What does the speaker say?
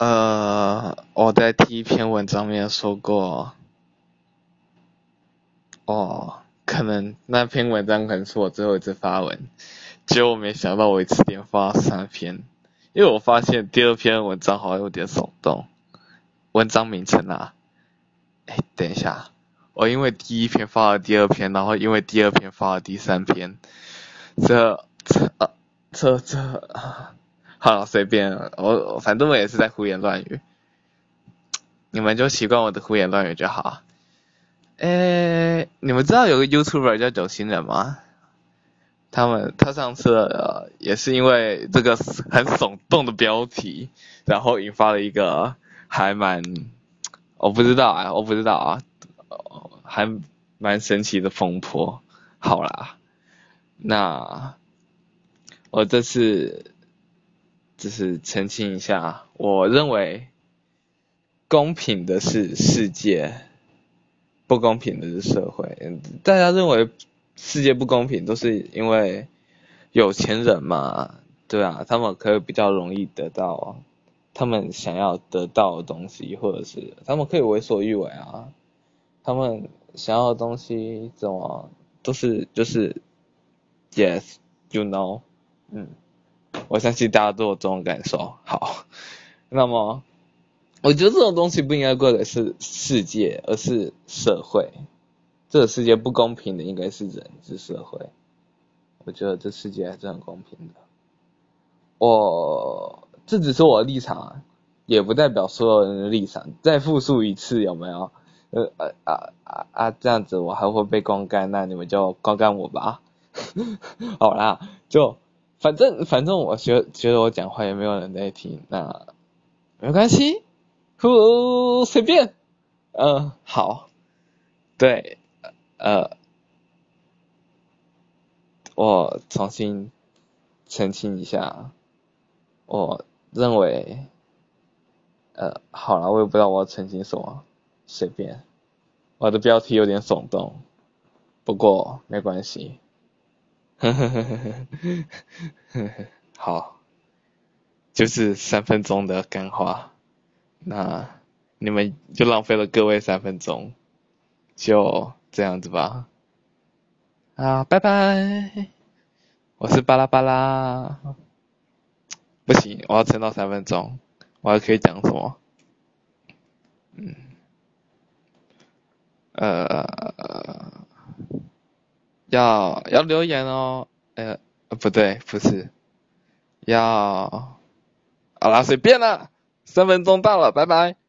呃，我在第一篇文章里面说过，哦，可能那篇文章可能是我最后一次发文，结果没想到我一次连发三篇，因为我发现第二篇文章好像有点耸动，文章名称啊，哎，等一下，我因为第一篇发了第二篇，然后因为第二篇发了第三篇，这这啊这这啊。好，随便，我反正我也是在胡言乱语，你们就习惯我的胡言乱语就好。诶，你们知道有个 YouTuber 叫九星人吗？他们他上次也是因为这个很耸动的标题，然后引发了一个还蛮我不知道啊，我不知道啊，还蛮神奇的风波。好啦，那我这次。就是澄清一下，我认为公平的是世界，不公平的是社会。大家认为世界不公平，都是因为有钱人嘛，对啊，他们可以比较容易得到他们想要得到的东西，或者是他们可以为所欲为啊，他们想要的东西怎么都是就是，yes，you know，嗯。我相信大家都有这种感受。好，那么我觉得这种东西不应该怪的是世界，而是社会。这个世界不公平的应该是人，是社会。我觉得这世界还是很公平的。我这只是我的立场，也不代表所有人的立场。再复述一次，有没有？呃呃啊啊啊！这样子我还会被光干，那你们就光干我吧。好啦，就。反正反正我觉觉得我讲话也没有人在听，那没关系，呼随便，嗯好，对，呃，我重新澄清一下，我认为，呃好了，我也不知道我要澄清什么，随便，我的标题有点耸动，不过没关系。呵呵呵呵呵呵呵，好，就是三分钟的干话，那你们就浪费了各位三分钟，就这样子吧，啊，拜拜，我是巴拉巴拉，不行，我要撑到三分钟，我还可以讲什么？嗯，呃。要要留言哦，呃，不对，不是，要，好啦，随便啦，三分钟到了，拜拜。